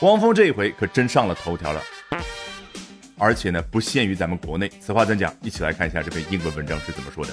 汪峰这一回可真上了头条了，而且呢，不限于咱们国内。此话怎讲？一起来看一下这篇英文文章是怎么说的。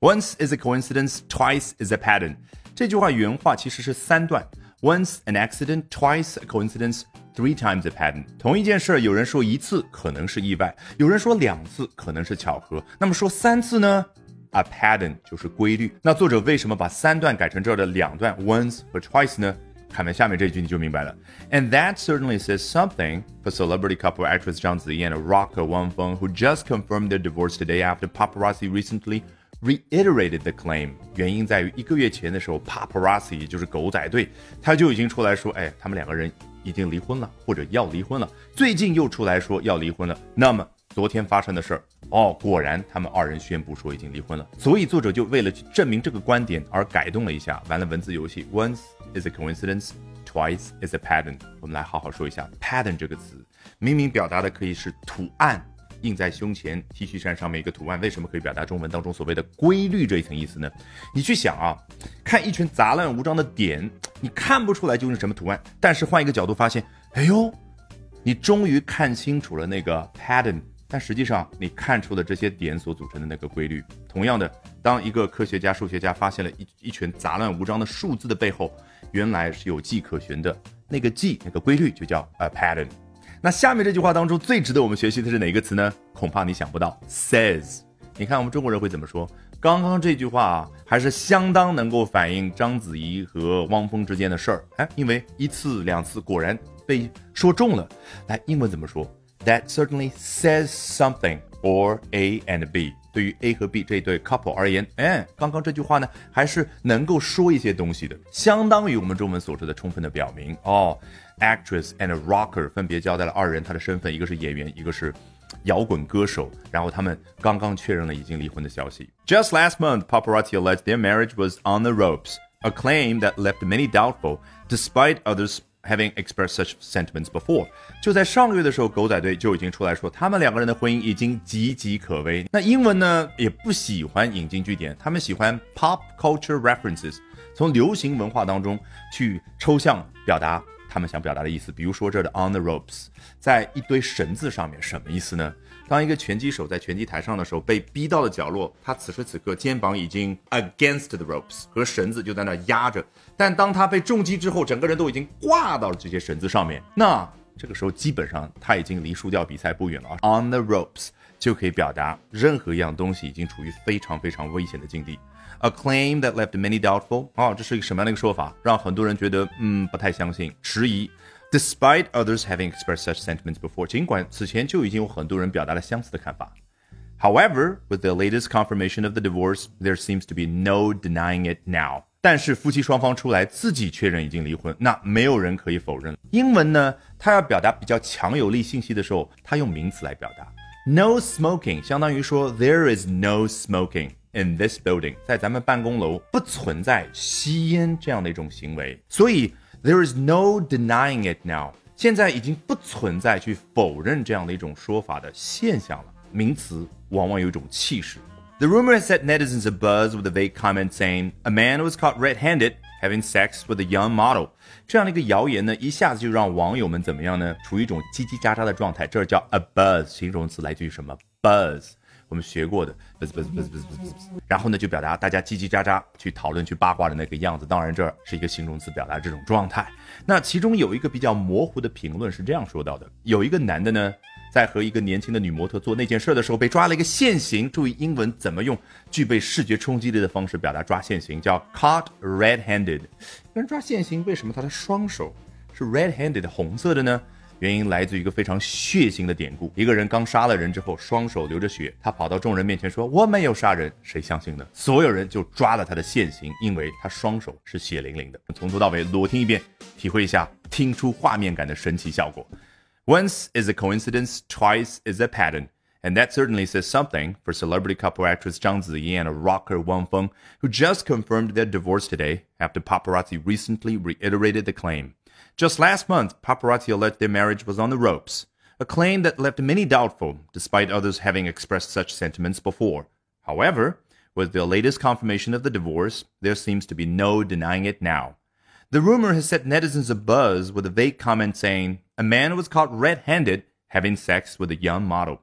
Once is a coincidence, twice is a pattern。这句话原话其实是三段。Once an accident, twice a coincidence, three times a pattern。同一件事，有人说一次可能是意外，有人说两次可能是巧合，那么说三次呢？A pattern 就是规律。那作者为什么把三段改成这儿的两段 once 和 twice 呢？看完下面这句你就明白了。And that certainly says something for celebrity couple actress Zhang Ziyi and rocker Wang Feng, who just confirmed their divorce today after paparazzi recently reiterated the claim。原因在于一个月前的时候，paparazzi 就是狗仔队，他就已经出来说，哎，他们两个人已经离婚了，或者要离婚了。最近又出来说要离婚了。那么 昨天发生的事儿，哦，果然他们二人宣布说已经离婚了。所以作者就为了去证明这个观点而改动了一下，玩了文字游戏。Once is a coincidence, twice is a pattern。我们来好好说一下 pattern 这个词，明明表达的可以是图案。印在胸前 T 恤衫上面一个图案，为什么可以表达中文当中所谓的规律这一层意思呢？你去想啊，看一群杂乱无章的点，你看不出来究竟什么图案，但是换一个角度发现，哎呦，你终于看清楚了那个 pattern，但实际上你看出了这些点所组成的那个规律。同样的，当一个科学家、数学家发现了一一群杂乱无章的数字的背后，原来是有迹可循的，那个迹，那个规律就叫 a pattern。那下面这句话当中最值得我们学习的是哪个词呢？恐怕你想不到，says。你看我们中国人会怎么说？刚刚这句话啊，还是相当能够反映章子怡和汪峰之间的事儿。哎，因为一次两次果然被说中了。来，英文怎么说 ？That certainly says something for A and B。对于 A 和 B 这一对 couple 而言，哎，刚刚这句话呢，还是能够说一些东西的，相当于我们中文所说的充分的表明哦。Actress and rocker 分别交代了二人他的身份，一个是演员，一个是摇滚歌手。然后他们刚刚确认了已经离婚的消息。Just last month, paparazzi alleged their marriage was on the ropes, a claim that left many doubtful, despite others Having expressed such sentiments before。就在上个月的时候，狗仔队就已经出来说，他们两个人的婚姻已经岌岌可危。那英文呢，也不喜欢引经据典，他们喜欢 pop culture references，从流行文化当中去抽象表达。他们想表达的意思，比如说这的 on the ropes，在一堆绳子上面，什么意思呢？当一个拳击手在拳击台上的时候，被逼到了角落，他此时此刻肩膀已经 against the ropes，和绳子就在那压着。但当他被重击之后，整个人都已经挂到了这些绳子上面，那这个时候基本上他已经离输掉比赛不远了。on the ropes 就可以表达任何一样东西已经处于非常非常危险的境地。A claim that left many doubtful。哦，这是一个什么样的一个说法，让很多人觉得嗯不太相信、迟疑。Despite others having expressed such sentiments before，尽管此前就已经有很多人表达了相似的看法。However, with the latest confirmation of the divorce, there seems to be no denying it now。但是夫妻双方出来自己确认已经离婚，那没有人可以否认。英文呢，它要表达比较强有力信息的时候，它用名词来表达。No smoking 相当于说 there is no smoking。In this building，在咱们办公楼不存在吸烟这样的一种行为，所以 there is no denying it now。现在已经不存在去否认这样的一种说法的现象了。名词往往有一种气势。The rumor has set netizens abuzz with a vague comment saying a man was caught red-handed having sex with a young model。这样的一个谣言呢，一下子就让网友们怎么样呢？处于一种叽叽喳喳的状态。这叫 a buzz，形容词来自于什么？buzz。我们学过的，然后呢，就表达大家叽叽喳喳去讨论、去八卦的那个样子。当然，这是一个形容词，表达这种状态。那其中有一个比较模糊的评论是这样说到的：有一个男的呢，在和一个年轻的女模特做那件事的时候，被抓了一个现行。注意英文怎么用具备视觉冲击力的方式表达抓现行，叫 caught red-handed。人抓现行，为什么他的双手是 red-handed 红色的呢？原因来自于一个非常血腥的典故。一个人刚杀了人之后，双手流着血，他跑到众人面前说：“我没有杀人。”谁相信呢？所有人就抓了他的现行，因为他双手是血淋淋的。从头到尾裸听一遍，体会一下听出画面感的神奇效果。Once is a coincidence, twice is a pattern. And that certainly says something for celebrity couple actress Zhang Ziyi and rocker Wang Feng, who just confirmed their divorce today after paparazzi recently reiterated the claim. Just last month, paparazzi alleged their marriage was on the ropes, a claim that left many doubtful, despite others having expressed such sentiments before. However, with the latest confirmation of the divorce, there seems to be no denying it now. The rumor has set netizens abuzz with a vague comment saying a man was caught red-handed having sex with a young model.